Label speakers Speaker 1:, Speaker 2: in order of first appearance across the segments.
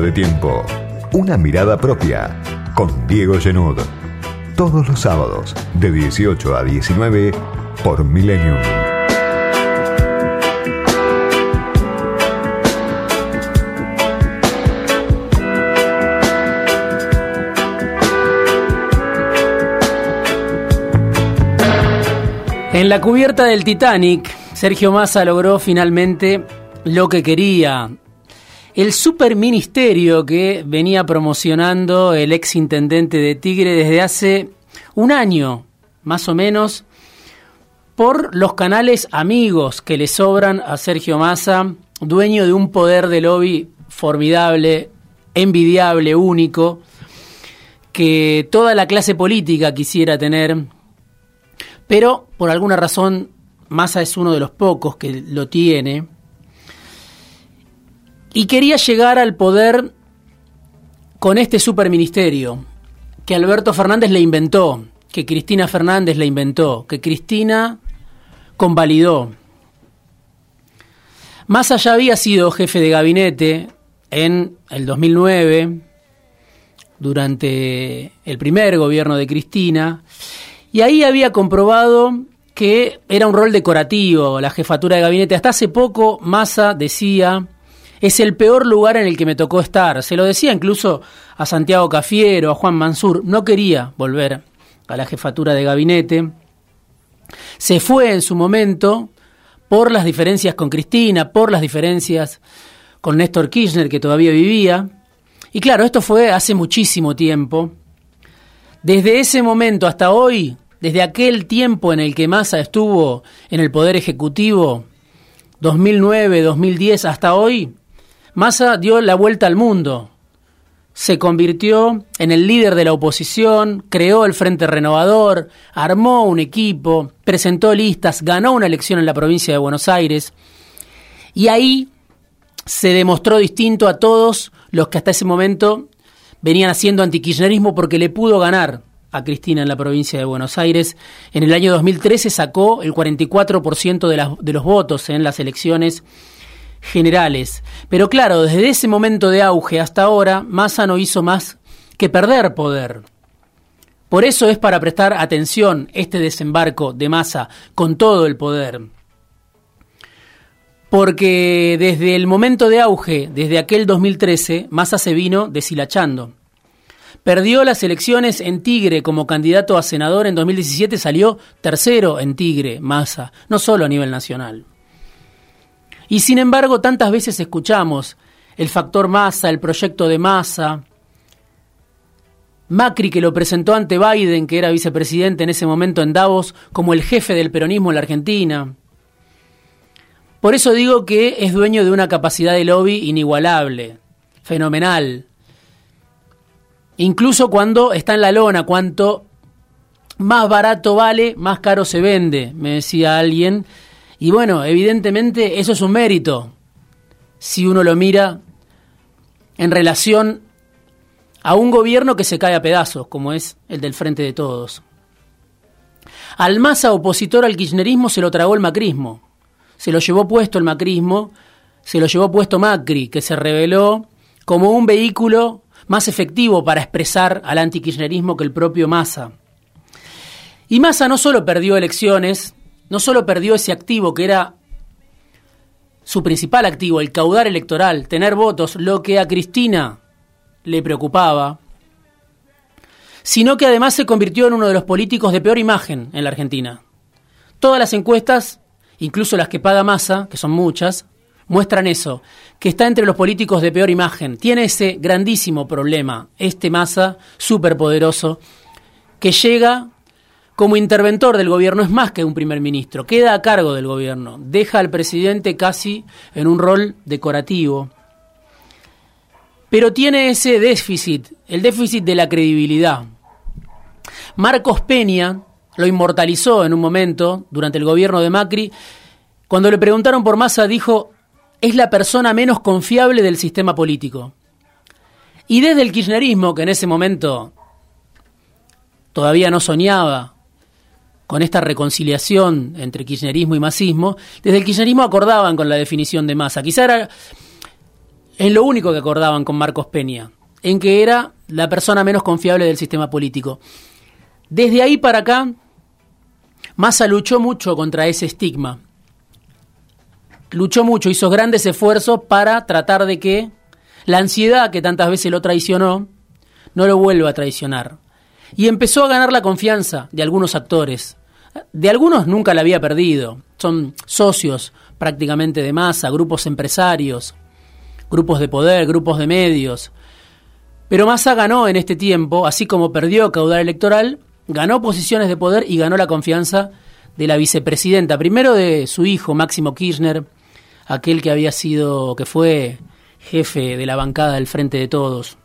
Speaker 1: De tiempo. Una mirada propia. Con Diego Genud. Todos los sábados, de 18 a 19, por Millennium.
Speaker 2: En la cubierta del Titanic, Sergio Massa logró finalmente lo que quería. El superministerio que venía promocionando el ex intendente de Tigre desde hace un año, más o menos, por los canales amigos que le sobran a Sergio Massa, dueño de un poder de lobby formidable, envidiable, único, que toda la clase política quisiera tener, pero por alguna razón Massa es uno de los pocos que lo tiene, y quería llegar al poder con este superministerio que Alberto Fernández le inventó, que Cristina Fernández le inventó, que Cristina convalidó. Massa ya había sido jefe de gabinete en el 2009, durante el primer gobierno de Cristina, y ahí había comprobado que era un rol decorativo la jefatura de gabinete. Hasta hace poco Massa decía, es el peor lugar en el que me tocó estar. Se lo decía incluso a Santiago Cafiero, a Juan Mansur, no quería volver a la jefatura de gabinete. Se fue en su momento por las diferencias con Cristina, por las diferencias con Néstor Kirchner, que todavía vivía. Y claro, esto fue hace muchísimo tiempo. Desde ese momento hasta hoy, desde aquel tiempo en el que Massa estuvo en el Poder Ejecutivo, 2009, 2010 hasta hoy, Massa dio la vuelta al mundo. Se convirtió en el líder de la oposición, creó el Frente Renovador, armó un equipo, presentó listas, ganó una elección en la provincia de Buenos Aires y ahí se demostró distinto a todos los que hasta ese momento venían haciendo antikirchnerismo porque le pudo ganar a Cristina en la provincia de Buenos Aires. En el año 2013 sacó el 44% de, de los votos en las elecciones generales. Pero claro, desde ese momento de auge hasta ahora, Massa no hizo más que perder poder. Por eso es para prestar atención este desembarco de Massa con todo el poder. Porque desde el momento de auge, desde aquel 2013, Massa se vino deshilachando. Perdió las elecciones en Tigre como candidato a senador en 2017, salió tercero en Tigre, Massa, no solo a nivel nacional. Y sin embargo, tantas veces escuchamos el factor masa, el proyecto de masa. Macri que lo presentó ante Biden, que era vicepresidente en ese momento en Davos, como el jefe del peronismo en la Argentina. Por eso digo que es dueño de una capacidad de lobby inigualable, fenomenal. Incluso cuando está en la lona, cuanto más barato vale, más caro se vende, me decía alguien, y bueno, evidentemente eso es un mérito, si uno lo mira en relación a un gobierno que se cae a pedazos, como es el del Frente de Todos. Al masa opositor al kirchnerismo se lo tragó el macrismo, se lo llevó puesto el macrismo, se lo llevó puesto Macri, que se reveló como un vehículo más efectivo para expresar al antikirchnerismo que el propio Massa. Y Massa no solo perdió elecciones, no solo perdió ese activo que era su principal activo, el caudal electoral, tener votos, lo que a Cristina le preocupaba, sino que además se convirtió en uno de los políticos de peor imagen en la Argentina. Todas las encuestas, incluso las que paga Massa, que son muchas, muestran eso, que está entre los políticos de peor imagen. Tiene ese grandísimo problema, este Massa superpoderoso, que llega como interventor del gobierno es más que un primer ministro, queda a cargo del gobierno, deja al presidente casi en un rol decorativo. Pero tiene ese déficit, el déficit de la credibilidad. Marcos Peña lo inmortalizó en un momento durante el gobierno de Macri. Cuando le preguntaron por Massa dijo, es la persona menos confiable del sistema político. Y desde el kirchnerismo, que en ese momento todavía no soñaba con esta reconciliación entre kirchnerismo y masismo, desde el kirchnerismo acordaban con la definición de masa. Quizá era en lo único que acordaban con Marcos Peña, en que era la persona menos confiable del sistema político. Desde ahí para acá, Massa luchó mucho contra ese estigma. Luchó mucho, hizo grandes esfuerzos para tratar de que la ansiedad que tantas veces lo traicionó no lo vuelva a traicionar. Y empezó a ganar la confianza de algunos actores. De algunos nunca la había perdido. Son socios prácticamente de masa, grupos empresarios, grupos de poder, grupos de medios. Pero Massa ganó en este tiempo, así como perdió caudal electoral, ganó posiciones de poder y ganó la confianza de la vicepresidenta, primero de su hijo Máximo Kirchner, aquel que había sido, que fue jefe de la bancada del Frente de Todos.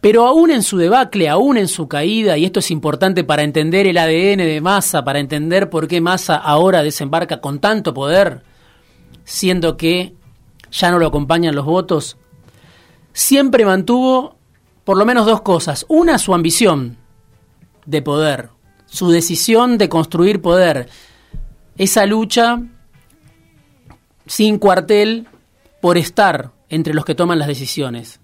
Speaker 2: Pero aún en su debacle, aún en su caída, y esto es importante para entender el ADN de Massa, para entender por qué Massa ahora desembarca con tanto poder, siendo que ya no lo acompañan los votos, siempre mantuvo por lo menos dos cosas. Una, su ambición de poder, su decisión de construir poder, esa lucha sin cuartel por estar entre los que toman las decisiones.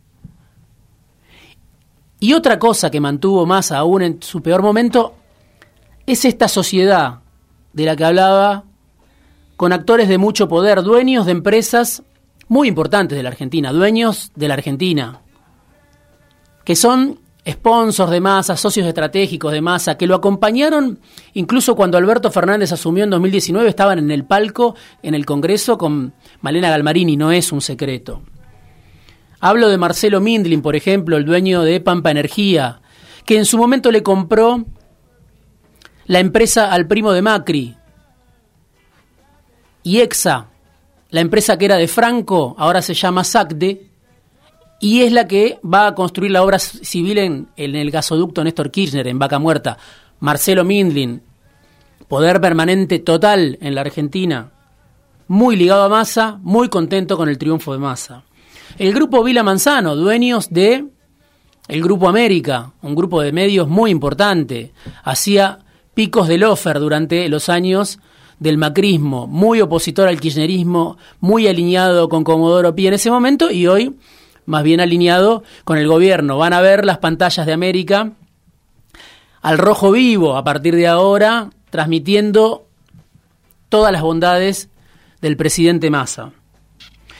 Speaker 2: Y otra cosa que mantuvo más aún en su peor momento es esta sociedad de la que hablaba con actores de mucho poder, dueños de empresas muy importantes de la Argentina, dueños de la Argentina, que son sponsors de masa, socios estratégicos de masa, que lo acompañaron incluso cuando Alberto Fernández asumió en 2019, estaban en el palco, en el Congreso con Malena Galmarini, no es un secreto. Hablo de Marcelo Mindlin, por ejemplo, el dueño de Pampa Energía, que en su momento le compró la empresa al primo de Macri. Y EXA, la empresa que era de Franco, ahora se llama SACDE, y es la que va a construir la obra civil en, el gasoducto Néstor Kirchner, en Vaca Muerta. Marcelo Mindlin, poder permanente total en la Argentina, muy ligado a Massa, muy contento con el triunfo de Massa. El grupo Vila Manzano, dueños de el Grupo América, un grupo de medios muy importante, hacía picos del offer durante los años del macrismo, muy opositor al kirchnerismo, muy alineado con Comodoro Pi en ese momento y hoy más bien alineado con el gobierno. Van a ver las pantallas de América al rojo vivo a partir de ahora, transmitiendo todas las bondades del presidente Massa.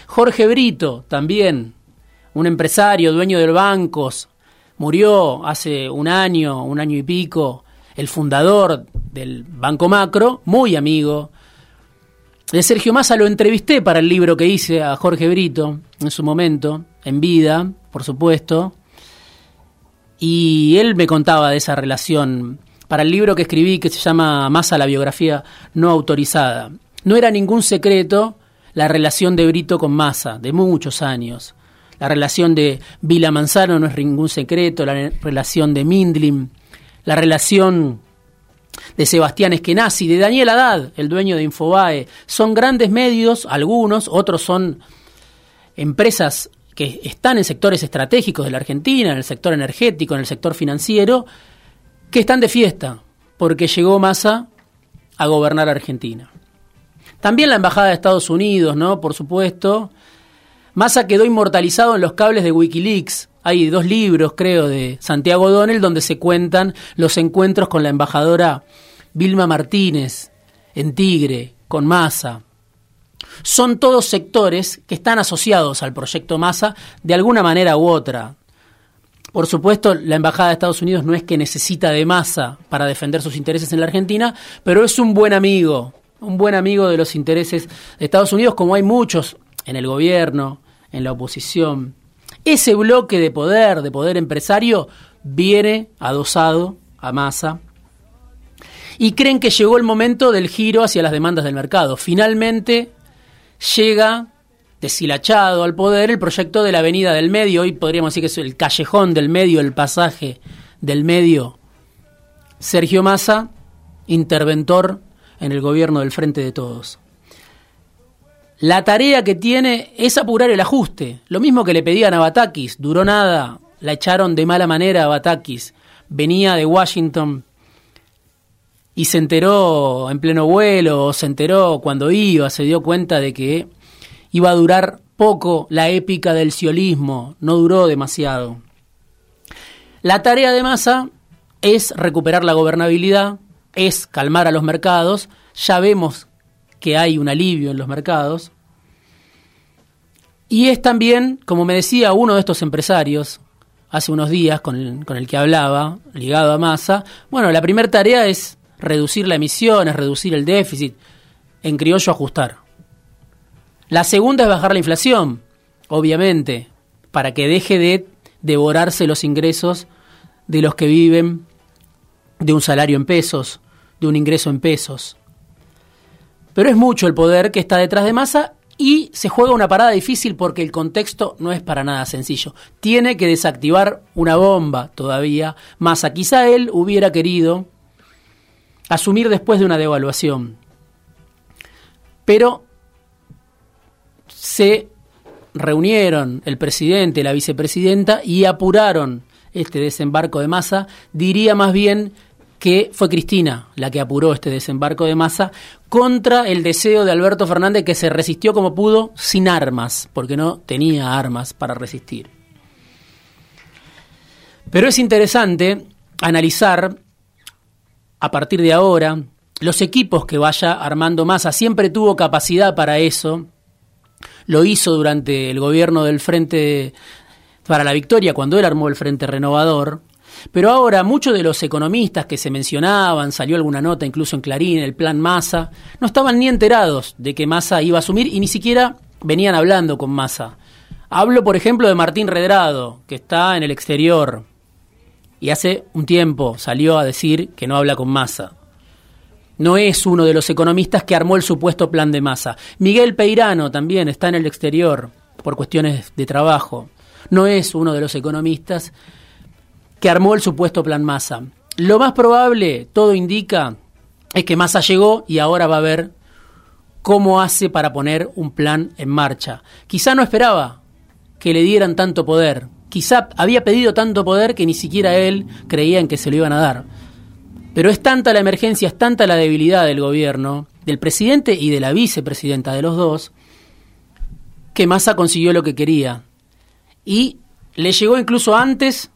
Speaker 2: Jorge Brito, también, un empresario, dueño de bancos, murió hace un año, un año y pico, el fundador del Banco Macro, muy amigo de Sergio Massa, lo entrevisté para el libro que hice a Jorge Brito en su momento, en vida, por supuesto, y él me contaba de esa relación para el libro que escribí que se llama Massa la biografía no autorizada. No era ningún secreto la relación de Brito con Massa, de muchos años. La relación de Vila Manzano no es ningún secreto, la relación de Mindlin, la relación de Sebastián Eskenazi, de Daniel Haddad, el dueño de Infobae. Son grandes medios, algunos, otros son empresas que están en sectores estratégicos de la Argentina, en el sector energético, en el sector financiero, que están de fiesta, porque llegó Massa a gobernar Argentina. También la Embajada de Estados Unidos, ¿no? Por supuesto. Massa quedó inmortalizado en los cables de Wikileaks, hay dos libros, creo, de Santiago Donel donde se cuentan los encuentros con la embajadora Vilma Martínez en Tigre, con Massa. Son todos sectores que están asociados al proyecto Massa de alguna manera u otra. Por supuesto, la Embajada de Estados Unidos no es que necesita de Massa para defender sus intereses en la Argentina, pero es un buen amigo, un buen amigo de los intereses de Estados Unidos, como hay muchos en el gobierno, en la oposición. Ese bloque de poder, de poder empresario, viene adosado a masa y creen que llegó el momento del giro hacia las demandas del mercado. Finalmente llega deshilachado al poder el proyecto de la Avenida del Medio, hoy podríamos decir que es el callejón del medio, el pasaje del medio. Sergio Massa, interventor en el gobierno del Frente de Todos. La tarea que tiene es apurar el ajuste. Lo mismo que le pedían a Batakis. Duró nada. La echaron de mala manera a Batakis. Venía de Washington y se enteró en pleno vuelo, o se enteró cuando iba, se dio cuenta de que iba a durar poco la épica del siolismo, no duró demasiado. La tarea de Massa es recuperar la gobernabilidad, es calmar a los mercados, ya vemos que hay un alivio en los mercados, y es también, como me decía uno de estos empresarios hace unos días con el, con el que hablaba, ligado a Massa, bueno, la primera tarea es reducir la emisión, es reducir el déficit, en criollo ajustar. La segunda es bajar la inflación, obviamente, para que deje de devorarse los ingresos de los que viven de un salario en pesos, de un ingreso en pesos. Pero es mucho el poder que está detrás de Massa y se juega una parada difícil porque el contexto no es para nada sencillo. Tiene que desactivar una bomba todavía. Massa, quizá él hubiera querido asumir después de una devaluación. Pero se reunieron el presidente, la vicepresidenta y apuraron este desembarco de masa, diría más bien que fue Cristina la que apuró este desembarco de masa contra el deseo de Alberto Fernández que se resistió como pudo sin armas, porque no tenía armas para resistir. Pero es interesante analizar a partir de ahora los equipos que vaya armando Massa. Siempre tuvo capacidad para eso, lo hizo durante el gobierno del Frente para la Victoria, cuando él armó el Frente Renovador. Pero ahora muchos de los economistas que se mencionaban, salió alguna nota incluso en Clarín, el plan Massa, no estaban ni enterados de que Massa iba a asumir y ni siquiera venían hablando con Massa. Hablo, por ejemplo, de Martín Redrado, que está en el exterior y hace un tiempo salió a decir que no habla con Massa no es uno de los economistas que armó el supuesto plan de masa. Miguel Peirano también está en el exterior por cuestiones de trabajo. No es uno de los economistas que armó el supuesto plan masa. Lo más probable, todo indica, es que Massa llegó y ahora va a ver cómo hace para poner un plan en marcha. Quizá no esperaba que le dieran tanto poder. Quizá había pedido tanto poder que ni siquiera él creía en que se lo iban a dar. Pero es tanta la emergencia, es tanta la debilidad del gobierno, del presidente y de la vicepresidenta de los dos, que Massa consiguió lo que quería. Y le llegó incluso antes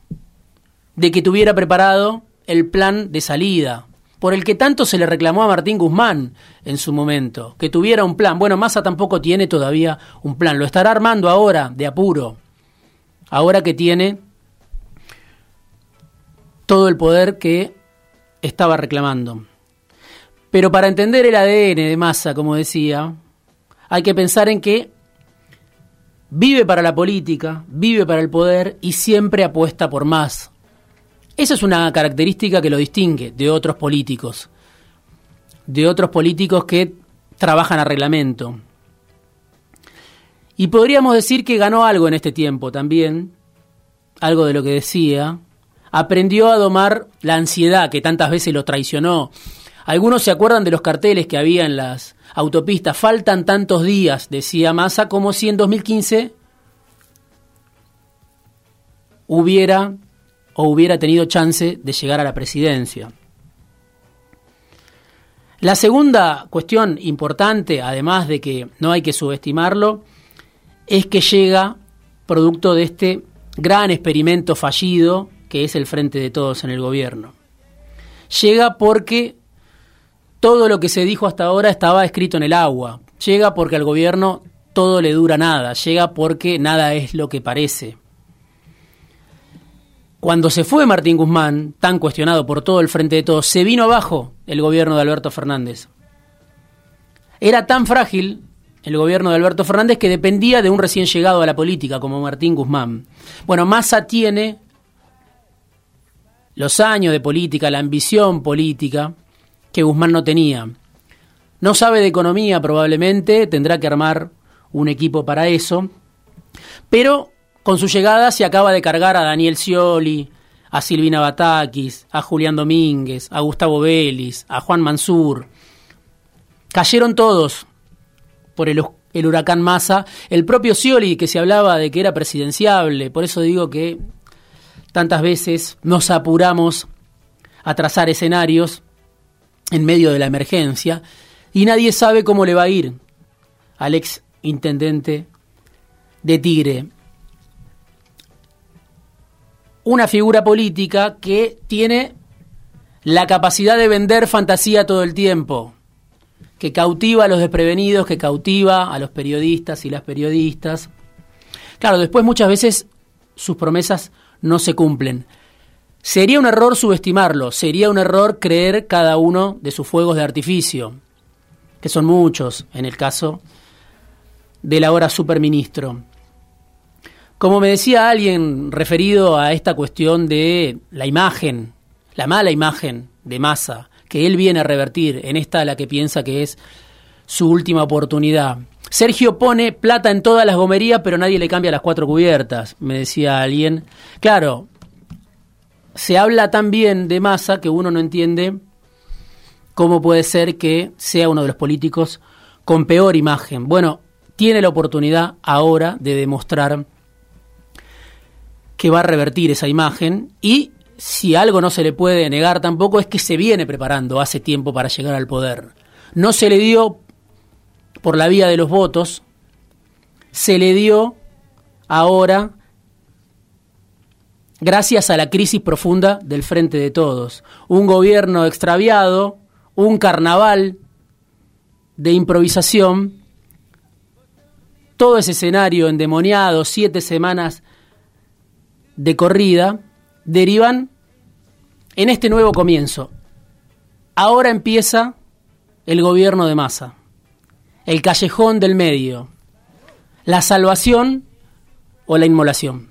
Speaker 2: de que tuviera preparado el plan de salida, por el que tanto se le reclamó a Martín Guzmán en su momento, que tuviera un plan. Bueno, Massa tampoco tiene todavía un plan, lo estará armando ahora, de apuro, ahora que tiene todo el poder que estaba reclamando. Pero para entender el ADN de Massa, como decía, hay que pensar en que vive para la política, vive para el poder y siempre apuesta por más. Esa es una característica que lo distingue de otros políticos, de otros políticos que trabajan a reglamento. Y podríamos decir que ganó algo en este tiempo también, algo de lo que decía, aprendió a domar la ansiedad que tantas veces lo traicionó. Algunos se acuerdan de los carteles que había en las autopistas. Faltan tantos días, decía Massa, como si en 2015 hubiera o hubiera tenido chance de llegar a la presidencia. La segunda cuestión importante, además de que no hay que subestimarlo, es que llega producto de este gran experimento fallido que es el frente de todos en el gobierno. Llega porque todo lo que se dijo hasta ahora estaba escrito en el agua. Llega porque al gobierno todo le dura nada. Llega porque nada es lo que parece. Cuando se fue Martín Guzmán, tan cuestionado por todo el frente de todos, se vino abajo el gobierno de Alberto Fernández. Era tan frágil el gobierno de Alberto Fernández que dependía de un recién llegado a la política como Martín Guzmán. Bueno, Massa tiene los años de política, la ambición política que Guzmán no tenía. No sabe de economía probablemente, tendrá que armar un equipo para eso, pero con su llegada se acaba de cargar a Daniel Scioli, a Silvina Batakis, a Julián Domínguez, a Gustavo Vélez, a Juan Mansur. Cayeron todos por el, el huracán Massa. El propio Scioli, que se hablaba de que era presidenciable, por eso digo que Tantas veces nos apuramos a trazar escenarios en medio de la emergencia y nadie sabe cómo le va a ir al ex intendente de Tigre. Una figura política que tiene la capacidad de vender fantasía todo el tiempo, que cautiva a los desprevenidos, que cautiva a los periodistas y las periodistas. Claro, después muchas veces sus promesas no se cumplen. Sería un error subestimarlo, sería un error creer cada uno de sus fuegos de artificio, que son muchos en el caso del ahora superministro. Como me decía alguien referido a esta cuestión de la imagen, la mala imagen de masa, que él viene a revertir en esta la que piensa que es su última oportunidad. Sergio pone plata en todas las gomerías, pero nadie le cambia las cuatro cubiertas, me decía alguien. Claro, se habla tan bien de masa que uno no entiende cómo puede ser que sea uno de los políticos con peor imagen. Bueno, tiene la oportunidad ahora de demostrar que va a revertir esa imagen y si algo no se le puede negar tampoco es que se viene preparando hace tiempo para llegar al poder. No se le dio por la vía de los votos, se le dio ahora gracias a la crisis profunda del Frente de Todos. Un gobierno extraviado, un carnaval de improvisación, todo ese escenario endemoniado, siete semanas de corrida, derivan en este nuevo comienzo. Ahora empieza el gobierno de masa, el callejón del medio, la salvación o la inmolación.